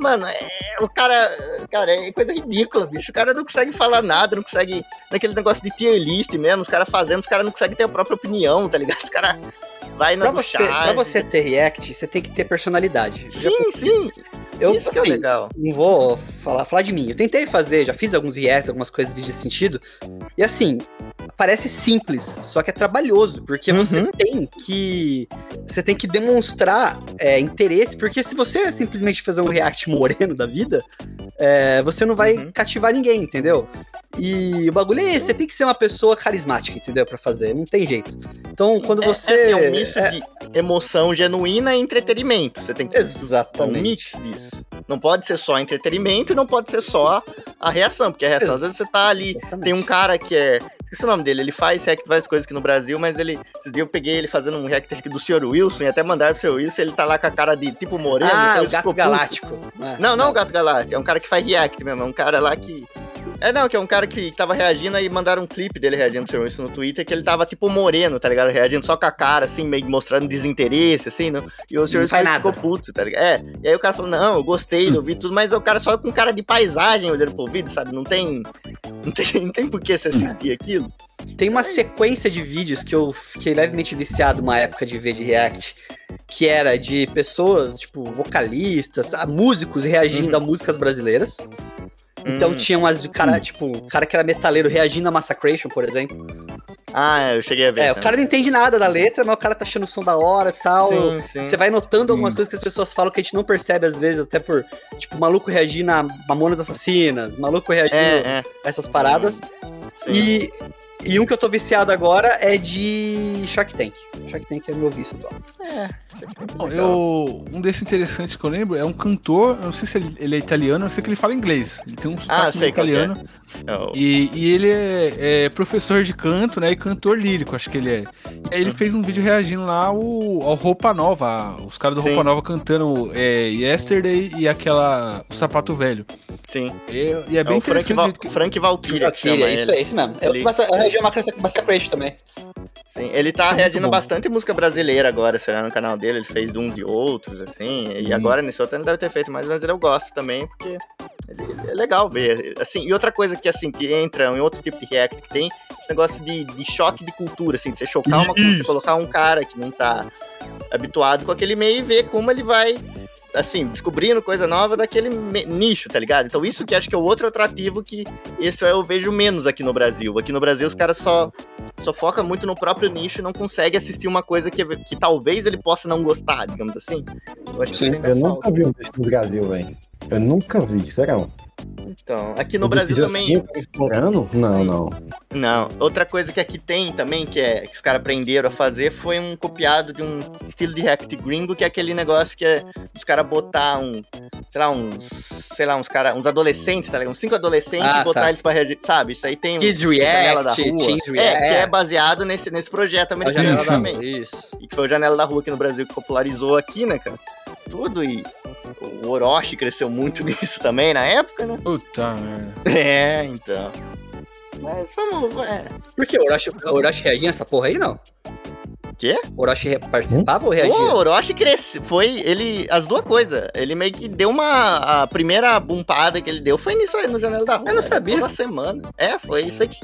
Mano, é, o cara, cara, é coisa ridícula, bicho. O cara não consegue falar nada, não consegue. Naquele negócio de tier list mesmo, os caras fazendo, os caras não conseguem ter a própria opinião, tá ligado? Os caras vai na Pra você, pra você ter react, você tem que ter personalidade. Sim, sim. Eu, isso que é assim, legal. não vou falar, falar de mim. Eu tentei fazer, já fiz alguns reacts, algumas coisas desse sentido. E assim, parece simples, só que é trabalhoso, porque você Uhum. tem que. Você tem que demonstrar é, interesse, porque se você simplesmente fazer um react moreno da vida, é, você não vai Uhum. cativar ninguém, entendeu? E o bagulho é esse, você tem que ser uma pessoa carismática, entendeu? Pra fazer, não tem jeito. Então, quando É- você. É, assim, é um misto é- de emoção genuína e entretenimento. Você tem que ter um Exatamente. mix disso. Não pode ser só entretenimento e não pode ser só a reação, porque a reação, às vezes você tá ali. Exatamente. Tem um cara que é. Esqueci o nome dele, ele faz react várias coisas aqui no Brasil, mas ele. Eu peguei ele fazendo um react que do Sr. Wilson e até mandaram pro Sr. Wilson, ele tá lá com a cara de tipo moreno. Ah, o gato puto. galáctico. Não, não o Gato Galáctico, é um cara que faz react mesmo, é um cara lá que. É, não, que é um cara que tava reagindo aí mandaram um clipe dele reagindo pro. Wilson no Twitter, que ele tava tipo moreno, tá ligado? Reagindo só com a cara, assim, meio mostrando desinteresse, assim, não? E o Sr. Não faz nada. ficou puto, tá ligado? É, e aí o cara falou, não, eu gostei do vídeo, tudo, mas o cara só com cara de paisagem olhando pro vídeo, sabe? Não tem. Não tem, não tem por que você assistir aquilo. Tem uma sequência de vídeos que eu fiquei levemente viciado uma época de ver de react, que era de pessoas, tipo, vocalistas, músicos reagindo a músicas brasileiras. Então Hum. tinha umas de cara, tipo, o cara que era metaleiro reagindo a Massacration, por exemplo. Ah, eu cheguei a ver. É, o também. cara não entende nada da letra, mas o cara tá achando o som da hora e tal. Sim, sim. Você vai notando algumas Sim. coisas que as pessoas falam que a gente não percebe às vezes, até por, tipo, maluco reagindo a Mamonas Assassinas, maluco reagindo É, é. a essas paradas. Sim. E, e um que eu tô viciado agora é de Shark Tank. Shark Tank é meu vício atual. Bom, Eu, um desses interessantes que eu lembro é um cantor, eu não sei se ele, ele é italiano, eu sei que ele fala inglês. Ele tem um sotaque sei qual que é. italiano. É o- E, e ele é, é professor de canto, né? E cantor lírico, acho que ele é. E aí ele fez um vídeo reagindo lá ao, ao Roupa Nova, os caras do Roupa Sim. Nova cantando é, Yesterday e aquela O Sapato Velho. Sim. E, e é É bem Frank, interessante. Que- Frank Valkyria. que Valkyria, isso é esse mesmo. Eu, Ele- eu reagi a Massacration também. Sim, ele tá muito reagindo bom. bastante música brasileira agora, se olhar no canal dele, ele fez de uns e outros, assim, e Hum. agora nesse outro ele deve ter feito mas eu gosto também, porque é legal ver, assim, e outra coisa que, assim, que entra em outro tipo de react que tem, esse negócio de, de choque de cultura, assim, de você chocar uma coisa, você colocar um cara que não tá habituado com aquele meio e ver como ele vai, assim, descobrindo coisa nova daquele nicho, tá ligado? Então isso que acho que é o outro atrativo que esse eu vejo menos aqui no Brasil. Aqui no Brasil os caras só só foca muito no próprio nicho e não consegue assistir uma coisa que, que talvez ele possa não gostar, digamos assim. Eu Sim. Eu nunca vi um desse no Brasil, velho. Eu nunca vi, será? Então, aqui no Brasil também. explorando? Não, não. Não. Outra coisa que aqui tem também, que, é, que os caras aprenderam a fazer, foi um copiado de um estilo de React gringo, que é aquele negócio que é os caras botar um. Sei lá, uns. Sei lá, uns cara, uns adolescentes, tá ligado? Uns cinco adolescentes Ah, e botar tá. eles pra reagir. Sabe? Isso aí tem um. Kids da React, Rua. Teens É, React. que é baseado nesse, nesse projeto É americano Janela da também. Rua, Isso. E que foi o Janela da Rua aqui no Brasil que popularizou aqui, né, cara? Tudo e o Orochi cresceu muito nisso também na época, né? Puta merda. É, então. Mas vamos, é. Por que? O Orochi, o Orochi reagia nessa porra aí, não? Quê? O Orochi participava ou reagia? O Orochi cresceu, foi, ele, as duas coisas, ele meio que deu uma, a primeira bumpada que ele deu foi nisso aí, no Janela da Rua. Eu não sabia. Toda semana. É, foi isso aí, que-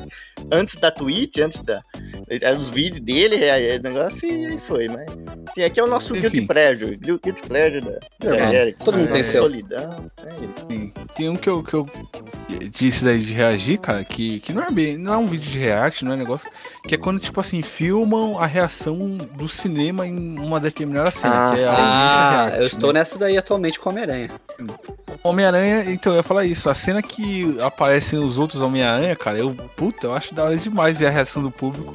antes da Twitch, antes da, eram os vídeos dele, é, é, negócio, e aí foi, mas, sim, aqui é o nosso Enfim. guilty pleasure, guilty pleasure da, da aqui, Todo mundo né? tem seu. Solidão, é isso. Sim. Tem um que eu, que eu disse daí de reagir, cara, que, que não é bem. Não é um vídeo de react, não é negócio. Que é quando, tipo assim, filmam a reação do cinema em uma determinada cena. Ah, que é a Ah, react, eu estou né? nessa daí atualmente com Homem-Aranha. Homem-Aranha, então eu ia falar isso. A cena que aparecem os outros Homem-Aranha, cara, eu, puta, eu acho da hora demais ver a reação do público.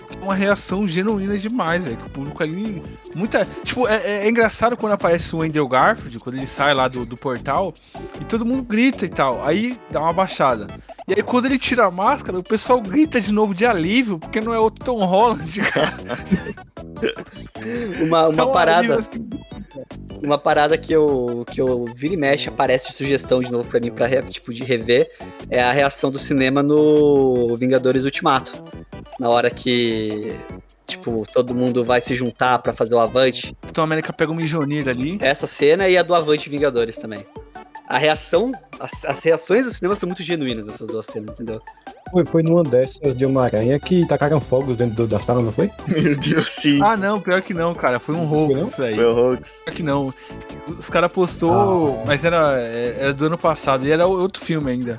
Uma reação genuína demais, velho. que O público ali. Muita. Tipo, é, é- é engraçado quando aparece o Andrew Garfield, quando ele sai lá do, do portal, e todo mundo grita e tal. Aí dá uma baixada. E aí quando ele tira a máscara, o pessoal grita de novo de alívio, porque não é o Tom Holland, cara. Uma, uma É um parada. assim, Uma parada que eu, que eu vira e mexe, aparece de sugestão de novo pra mim, pra tipo, de rever, é a reação do cinema no Vingadores Ultimato. Na hora que, tipo, todo mundo vai se juntar pra fazer o Avante. Capitão América pega um Mijonir ali. Essa cena e a do Avante Vingadores também. A reação, as, as reações do cinema são muito genuínas, essas duas cenas, entendeu? Foi, foi numa dessas de uma aranha que tacaram fogos dentro do- da sala, não foi? Meu Deus, sim. Ah, não, pior que não, cara. Foi um hoax não? isso aí. Foi o Hoax. Pior que não. Os caras postou, Ah. mas era, era do ano passado e era outro filme ainda.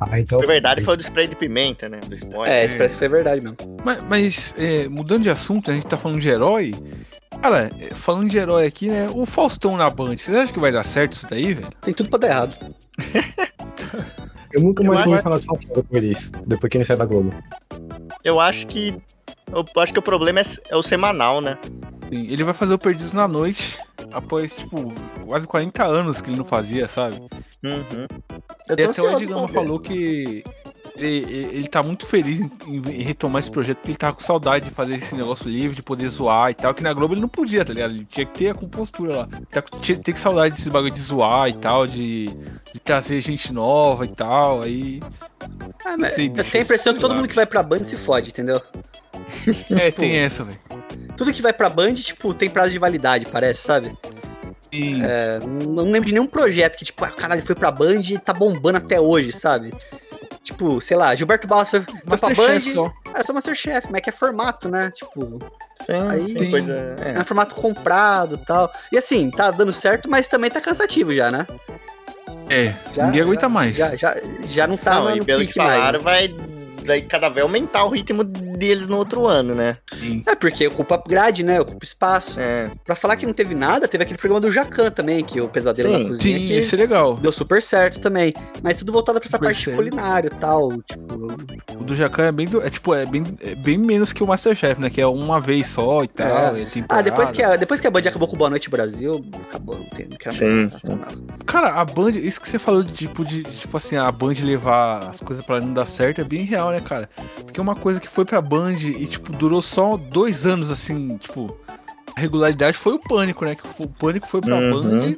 Ah, então. Foi verdade, foi do spray de pimenta, né? Do spoiler. É, isso parece que foi verdade mesmo. Mas, mas, é, mudando de assunto, a gente tá falando de herói. Cara, é, falando de herói aqui, né? O Faustão na Band, vocês acham que vai dar certo isso daí, velho? Tem tudo pra dar errado. Eu nunca Eu mais acho- ouvi falar de Faustão depois disso. Depois que ele saiu da Globo. Eu acho que. Eu acho que o problema é, é o semanal, né? Sim, Ele vai fazer o Perdidos na Noite após, tipo, quase 40 anos que ele não fazia, sabe? Uhum. E até o ansioso Ed Gama pra ver. falou que ele, ele tá muito feliz em, em retomar esse projeto, porque ele tava com saudade de fazer esse negócio livre, de poder zoar e tal, que na Globo ele não podia, tá ligado? Ele tinha que ter a compostura lá. Tá, tinha tinha que saudade desse bagulho de zoar e tal, de, de trazer gente nova e tal, aí... Ah, mas Sei, eu bicho, tenho a impressão que todo mundo que vai pra Band se fode, entendeu? É, tem essa, velho. Tudo que vai pra Band, tipo, tem prazo de validade, parece, sabe? E- É, não lembro de nenhum projeto que, tipo, ah, caralho, foi pra Band e tá bombando até hoje, sabe? Tipo, sei lá, Gilberto Barros foi, foi pra Band. Masterchef só. É só Masterchef, mas é que é formato, né? Tipo, Sim, Aí sim, coisa. é, É. um formato comprado e tal. E assim, tá dando certo, mas também tá cansativo já, né? É, Já- ninguém aguenta mais. Já, já, já não tá Não, no e pelo que falaram, vai, vai cada vez aumentar o ritmo deles no outro ano, né? Sim. É, porque ocupa grade, né? Ocupa espaço. É. Pra falar que não teve nada, teve aquele programa do Jacan também, que o Pesadelo Sim, na Cozinha, Sim, esse é legal. deu super certo também. Mas tudo voltado pra essa Super parte certo. culinária e tal. Tipo, O do Jacan é bem, do- é, tipo, é bem, é bem menos que o Masterchef, né? Que é uma vez só e tal. É. Ah, depois que, a, depois que a Band acabou com Boa Noite Brasil, acabou, não, tem, não quero Sim, sim. Cara, a Band, isso que você falou de tipo, de, tipo assim, a Band levar as coisas pra não dar certo é bem real, né, cara? Porque é uma coisa que foi pra Band e, tipo, durou só dois anos, assim, tipo, a regularidade foi o Pânico, né? Que o Pânico foi pra Uhum. Band.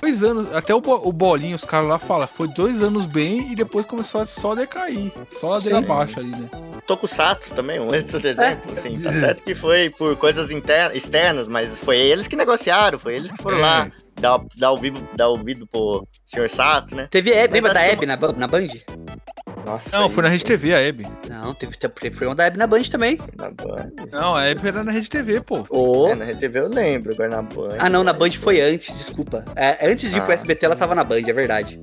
Dois anos, até o, o Bolinho, os caras lá falam, foi dois anos bem e depois começou a só decair. Só ladeira abaixo ali, né? Tokusatsu também, um outro exemplo, É. assim, tá certo que foi por coisas inter- externas, mas foi eles que negociaram, foi eles que foram É. lá dar, dar, ouvido, dar ouvido pro Sr. Sato, né? Teve Hebe, lembra da que Hebe na, na Band? Nossa, Não, foi na Rede TV, a Hebe. Não, teve, foi uma da Hebe na Band também. na Band. Não, a Hebe era na Rede TV, pô. Ô. É, na RTV eu lembro, agora na Band. Ah, não, na Band foi antes, desculpa. É, antes de ir pro Ah. SBT, ela tava na Band, é verdade.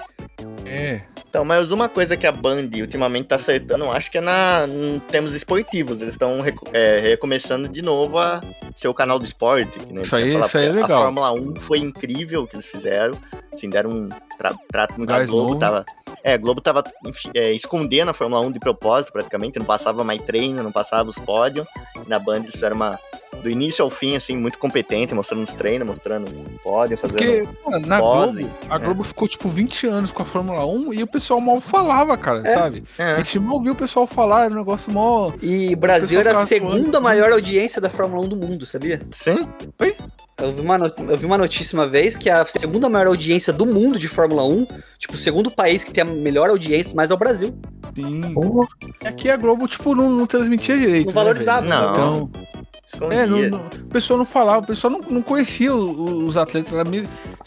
É. Então, mas uma coisa que a Band ultimamente tá acertando, eu acho que é na, em termos esportivos. Eles estão recomeçando de novo a ser o canal do esporte. Que, né, Isso aí- falar, isso aí é legal. A Fórmula 1 foi incrível o que eles fizeram. Assim, deram um tra- trato muito à Gás Globo. novo. Tava, É, a Globo tava enfi- é, escondendo a Fórmula 1 de propósito, praticamente. Não passava mais treino, não passava os pódios. Na Band eles fizeram uma. Do início ao fim, assim, muito competente, mostrando os treinos, mostrando o pódio, fazendo. Porque, cara, na pose, Globo, a é. Globo ficou tipo 20 anos com a Fórmula 1 e o pessoal mal falava, cara, É. sabe? A É, gente mal viu o pessoal falar, era um negócio mó. E Brasil era a segunda maior audiência da Fórmula 1 do mundo, sabia? sim. Eu vi, uma eu vi uma notícia uma vez que a segunda maior audiência do mundo de Fórmula 1, tipo, o segundo país que tem a melhor audiência, mas é o Brasil. Sim. Porra, Aqui a Globo, tipo, não, não transmitia direito. Não né, valorizava, velho? não. Então, Escondia. é, não, não- o pessoal não falava, o pessoal não, não conhecia o- o- os atletas.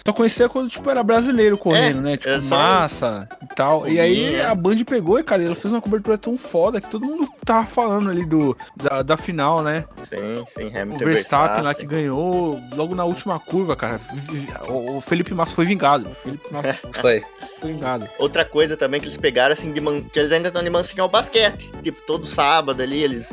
Só conhecia quando, tipo, era brasileiro correndo, né? Tipo, é só massa e tal. E aí Foguinha. a Band pegou e, cara, ela fez uma cobertura tão foda que todo mundo tava falando ali do, da, da final, né? Sim, sim, O Hamilton Verstappen lá que ganhou logo na última curva, cara. O, o Felipe Massa foi vingado. O Felipe Massa Foi. foi vingado. Outra coisa também que eles pegaram, assim, de man... que eles ainda estão de mansinho é o basquete. Tipo, todo sábado ali, eles.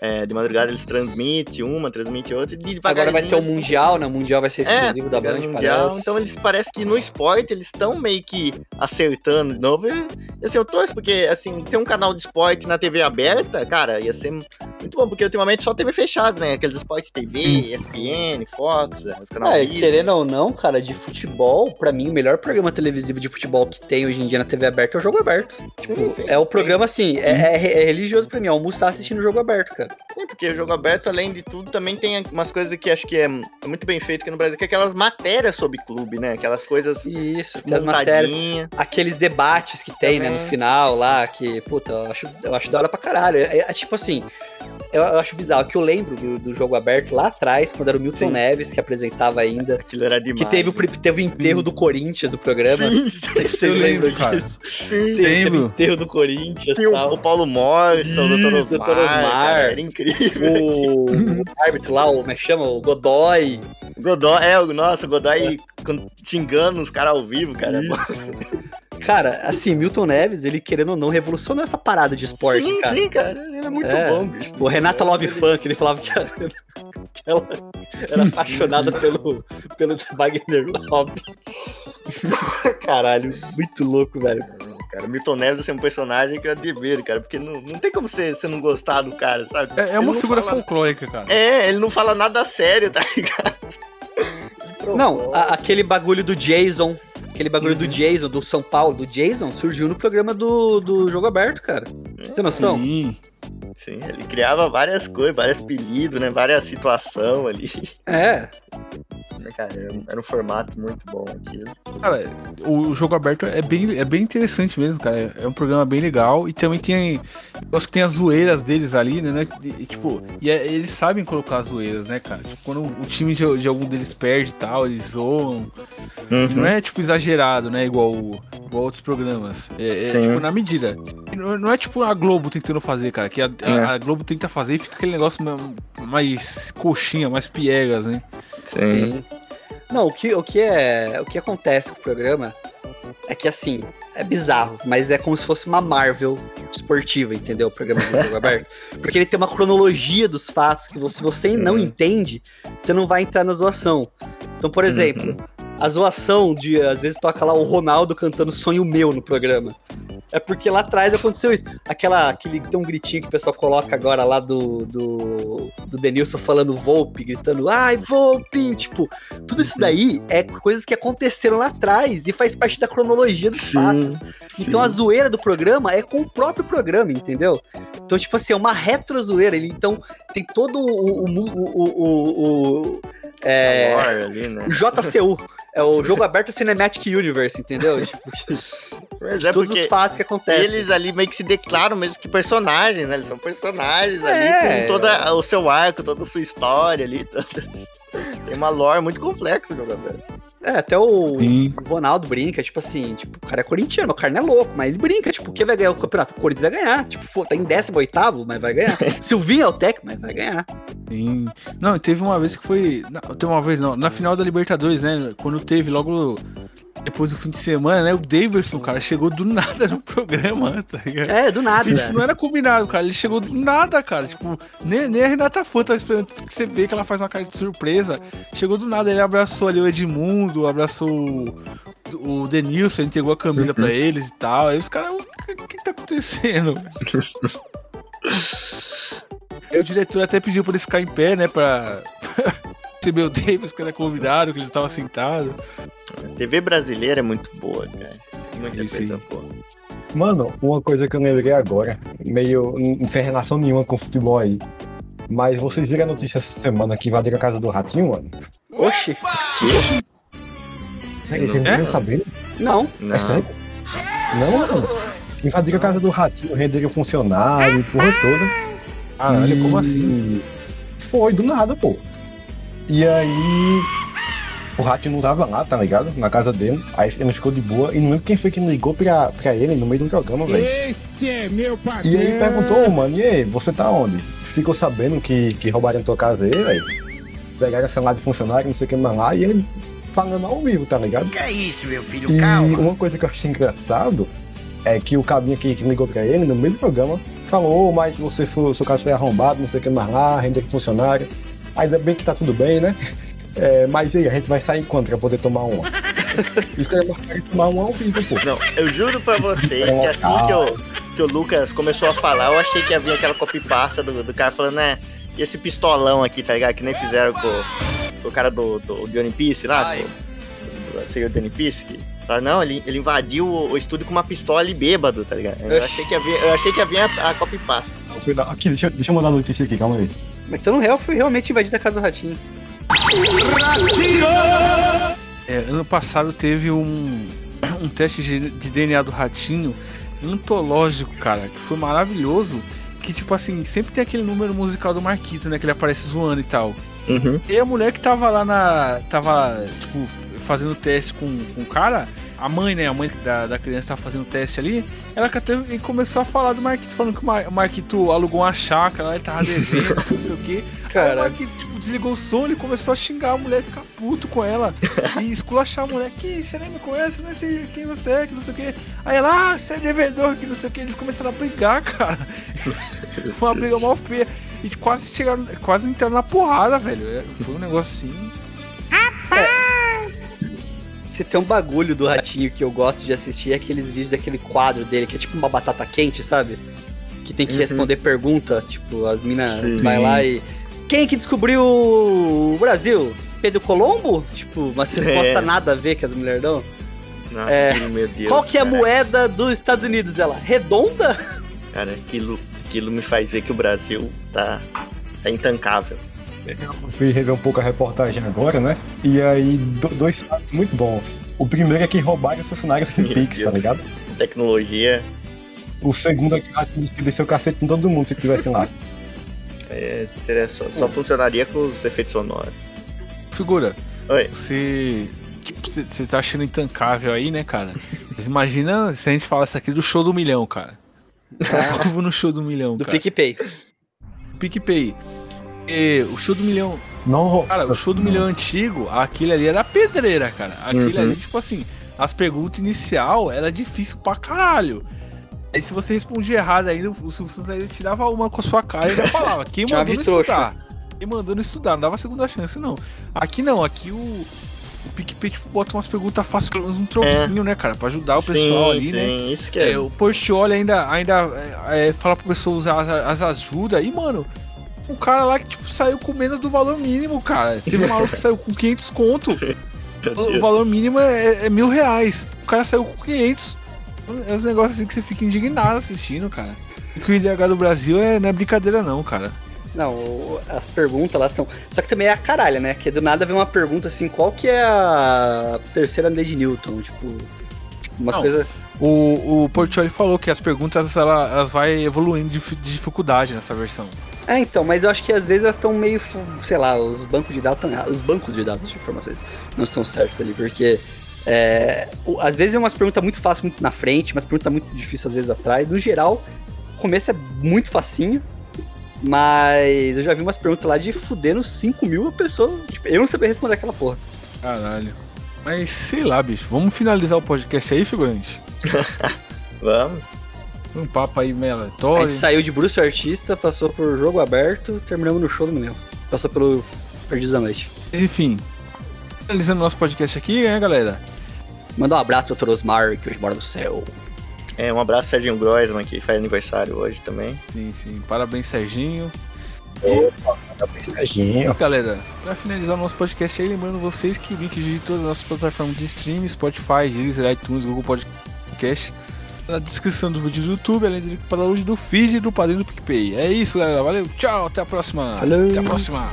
É, de madrugada eles transmitem uma, transmitem outra. E Agora vai ter o Mundial, né? O Mundial vai ser exclusivo da pegaram Band, Mundial. parece. Então eles parece que no esporte eles estão meio que acertando de novo. E, assim, eu torço porque, assim, ter um canal de esporte na TV aberta, cara, ia ser muito bom, porque ultimamente só TV fechada, né? Aqueles esporte TV, ESPN, Fox, os canais. É, querendo ou não, cara, de futebol, pra mim, o melhor programa televisivo de futebol que tem hoje em dia na TV aberta é o Jogo Aberto. Tipo, é o programa, assim, é, é- é religioso pra mim, é almoçar assistindo o Jogo Aberto, cara. Sim, porque o jogo aberto, além de tudo, também tem umas coisas que acho que é muito bem feito aqui no Brasil, que é aquelas matérias sobre clube, né? Aquelas coisas Isso, tem as matérias, aqueles debates que tem, né, no Também. final lá, que, puta, eu acho, eu acho da hora pra caralho. É, é tipo assim, eu, eu acho bizarro, que eu lembro do, do Jogo Aberto lá atrás, quando era o Milton Sim. Neves que apresentava ainda, Aquilo era demais. que teve o, né? teve o enterro do Corinthians no programa. Sim, Não sei se Eu vocês lembro, lembram cara. disso. sim. Teve, teve o Lembro. enterro do Corinthians e tal. o Paulo Morrison, o Dr. Osmar. Osmar. Era incrível. O, o árbitro lá, o, como é que chama? O Godoy. O Godoy, é, o nossa, o Godoy com- xingando os caras ao vivo, cara. Cara, assim, Milton Neves, ele querendo ou não, revolucionou essa parada de esporte, sim, cara. sim, cara. Ele é muito É, bom, bicho. Tipo, Renata Love Fan, que ele falava que, era- que ela era apaixonada pelo, pelo Wagner Love. Caralho, muito louco, velho. Cara, Milton Neves é um personagem que eu admiro, cara, porque não, não tem como você, você não gostar do cara, sabe? É, é uma figura fala- folclórica, cara. É, ele não fala nada sério, tá ligado? Não, a- aquele bagulho do Jason, aquele bagulho do Jason, do São Paulo, do Jason, surgiu no programa do, do Jogo Aberto, cara. Você tem noção? Sim. Sim, ele criava várias coisas, vários apelidos, né? Várias situações ali. É, Né, Cara, era um- era um formato muito bom aquilo. Cara, o jogo aberto é bem, é bem interessante mesmo, cara. É um programa bem legal. E também tem. Eu gosto que tem as zoeiras deles ali, né? né? E, tipo, e é- eles sabem colocar as zoeiras, né, cara? Tipo, quando o time de, de algum deles perde e tal, eles zoam. E não é, tipo, exagerado, né? Igual, igual outros programas. É, é, tipo, na medida. Não, não é tipo a Globo tentando fazer, cara. Que a, a- É. a Globo tenta fazer e fica aquele negócio ma- mais coxinha, mais piegas, né? Sim. Não, o que, o, que é, o que acontece com o programa é que, assim, é bizarro, mas é como se fosse uma Marvel esportiva, entendeu? O programa do Jogo Aberto. Porque ele tem uma cronologia dos fatos que você- se você não Uhum. entende, você não vai entrar na zoação. Então, por exemplo, a zoação de, às vezes, toca lá o Ronaldo cantando Sonho Meu no programa. É porque lá atrás aconteceu isso. Aquela, aquele, tem um gritinho que o pessoal coloca agora lá do, do, do Denilson falando Volpe, gritando, ai, Volpe! Tipo, tudo isso daí é coisas que aconteceram lá atrás e faz parte da cronologia dos fatos. Então a zoeira do programa é com o próprio programa, entendeu? Então, tipo assim, é uma retro zoeira. Ele, então, tem todo o. o, o, o, é, ali, né? o JCU. É o jogo aberto Cinematic Universe, entendeu? Tipo, Mas é todos os fatos que acontecem. eles ali meio que se declaram mesmo que personagens, né? Eles são personagens É. ali com todo o seu arco, toda a sua história ali. todas- Tem uma lore muito complexa o jogo aberto. É, até o Sim. Ronaldo brinca, tipo assim, tipo, o cara é corintiano, o cara não é louco, mas ele brinca, tipo, quem vai ganhar o campeonato? O Corinthians vai ganhar. Tipo, pô, tá em 18 mas vai ganhar. Silvinho é o técnico, mas vai ganhar. Sim. Não, teve uma vez que foi. Não, teve uma vez não. Na final da Libertadores, né? Quando teve logo depois do fim de semana, né? O Davidson, cara, chegou do nada no programa, tá ligado? É, do nada, né? não era combinado, cara. Ele chegou do nada, cara. Tipo, nem, nem a Renata Fã tava esperando que você vê que ela faz uma cara de surpresa. Chegou do nada, ele abraçou ali o Edmundo, abraçou o, o Denilson entregou a camisa pra eles e tal. Aí os caras, o que, que tá acontecendo? Aí o diretor até pediu pra eles ficar em pé, né? Pra o Davis, que era convidado, que eles estavam sentados. A TV brasileira é muito boa, cara. Muita Sim, coisa boa. Mano, uma coisa que eu lembrei agora, meio sem relação nenhuma com futebol aí. Mas vocês viram a notícia essa semana que invadiram a casa do Ratinho, mano? Oxi. Peraí, vocês não É? estão sabendo? Não. Não. É sério? Não, mano. Invadiram a casa do Ratinho, renderam funcionário, porra toda. Caralho, E- como assim? Foi, do nada, pô. E aí. O Ratinho não tava lá, tá ligado? Na casa dele. Aí ele ficou de boa. E não lembro quem foi que ligou pra, pra ele no meio de um programa, velho. Esse é meu E parceiro. aí perguntou, mano, e aí, você tá onde? Ficou sabendo que, que roubaram tua casa aí, velho? Pegaram a celular de funcionário, não sei o que mais lá, e ele falando ao vivo, tá ligado? Que é isso, meu filho? E Calma. uma coisa que eu achei engraçado é que o cabinho que, que ligou pra ele no meio do programa falou, "Ô, mas você foi, seu caso foi arrombado, não sei o que mais lá, render funcionário. Ainda bem que tá tudo bem, né? É, mas e aí, a gente vai sair quando pra poder tomar uma? Isso é marcar tomar uma ao vivo, pô. Não, eu juro pra vocês que assim que, eu, que o Lucas começou a falar, eu achei que ia vir aquela copy-pasta do, do cara falando, né? E esse pistolão aqui, tá ligado? Que nem fizeram com, com o cara do, do, do One Piece lá, Ai. com, do, do, do One Piece. Que, não, ele, ele invadiu o, o estúdio com uma pistola e bêbado, tá ligado? Eu achei que ia vir, eu achei que ia vir a, a lá- Aqui, deixa, deixa eu mandar a notícia aqui, calma aí. Mas Então, no real, foi realmente invadida a casa do Ratinho. É, ano passado teve um, um teste de, de DNA do ratinho antológico, cara, que foi maravilhoso. Que, tipo assim, sempre tem aquele número musical do Marquito, né? Que ele aparece zoando e tal. Uhum. E a mulher que tava lá na. tava, tipo, fazendo teste com, com o cara, a mãe, né? A mãe da, da criança tava fazendo teste ali, ela até e começou a falar do Marquito, falando que o Mar- o Marquito alugou uma chácara lá, ele tava devendo, não sei o quê. Aí o Cara, Marquito, tipo, desligou o som, ele começou a xingar a mulher, ficar puto com ela. e esculachar a mulher, que você nem me conhece, não sei quem você é, que não sei o quê. Aí ela, ah, você é devedor, que não sei o quê. Eles começaram a brigar, cara. Foi uma briga mal feia. E quase chegaram, quase entraram na porrada, velho. É, Foi um negócio assim. Se tem um bagulho do Ratinho que eu gosto de assistir, é aqueles vídeos daquele quadro dele, que é tipo uma batata quente, sabe? Que tem que Uhum. responder pergunta, tipo, as minas vai lá e... Quem que descobriu o Brasil? Pedro Colombo? Tipo, uma resposta É. nada a ver que as mulheres dão. Nossa, É, Deus. Qual que é a cara. moeda dos Estados Unidos? Ela, redonda? Cara, aquilo, aquilo me faz ver que o Brasil tá, tá intancável. Eu fui rever um pouco a reportagem agora, né? E aí, do- dois fatos muito bons. O primeiro é que roubaram os funcionários com Meu Pix, tá ligado? Tecnologia O segundo é que a gente desceu o cacete em todo mundo se tivesse lá. é, teria- só, só funcionaria com os efeitos sonoros. Figura, Oi. você. Tipo, você tá achando intancável aí, né, cara? Mas imagina se a gente falasse aqui do show do milhão, cara. Povo no show do milhão, Do cara. PicPay. PicPay. E o show do milhão. Não. Cara, o show do milhão antigo, aquele ali era pedreira, cara. Aquele Uhum. ali, tipo assim, as perguntas inicial era difícil pra caralho. Aí se você respondia errado ainda, o ainda tirava uma com a sua cara e ainda falava. Quem mandou não estudar? Quem mandou não estudar, não dava segunda chance, não. Aqui não, aqui o, o PicPay tipo, bota umas perguntas fáceis, pelo menos um troquinho, né, cara? Pra ajudar o pessoal ali, né? sim, isso que é. É, o Portioli ainda, ainda é, é, fala pro pessoal usar as, as ajudas. E, mano, um cara lá que tipo, saiu com menos do valor mínimo, cara. Teve um maluco que saiu com 500 conto. O valor mínimo é, é mil reais. O cara saiu com 500. É uns negócios assim que você fica indignado assistindo, cara. E que o IDH do Brasil é, não é brincadeira, não, cara. Não, as perguntas lá são. Só que também é a caralha, né? Que do nada vem uma pergunta assim: qual que é a terceira lei de Newton? Tipo, umas Não. coisas. O, o Portioli falou que as perguntas ela, elas vai evoluindo de dificuldade nessa versão. É, então, mas eu acho que às vezes elas estão meio, sei lá, os bancos de dados estão errados. Os bancos de dados de informações não estão certos ali, porque é, o- às vezes é umas perguntas muito fáceis, muito na frente, umas perguntas muito difíceis às vezes atrás. No geral, o começo é muito facinho, mas eu já vi umas perguntas lá de fudendo 5 mil a pessoa. Tipo, eu não sabia responder aquela porra. Caralho. Mas sei lá, bicho. Vamos finalizar o podcast aí, figurante? Vamos. Um papo aí meio A aleatório. gente saiu de Bruce Artista, passou por jogo aberto, terminamos no show do Milhão. Passou pelo Perdidos da Noite. Mas enfim, finalizando nosso podcast aqui, né, galera? Mandar um abraço pro Torosmar, que hoje mora no céu. É, um abraço Serginho Groisman, que faz aniversário hoje também. Sim, sim. Parabéns, Serginho. Serginho. Galera, pra finalizar o nosso podcast aí, lembrando vocês que links de todas as nossas plataformas de streaming, Spotify, Deezer, iTunes, Google Podcast, na descrição do vídeo do YouTube, além do link para download do feed e do padrinho do PicPay. É isso, galera. Valeu, tchau, até a próxima. Falou. Até a próxima.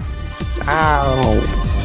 Tchau.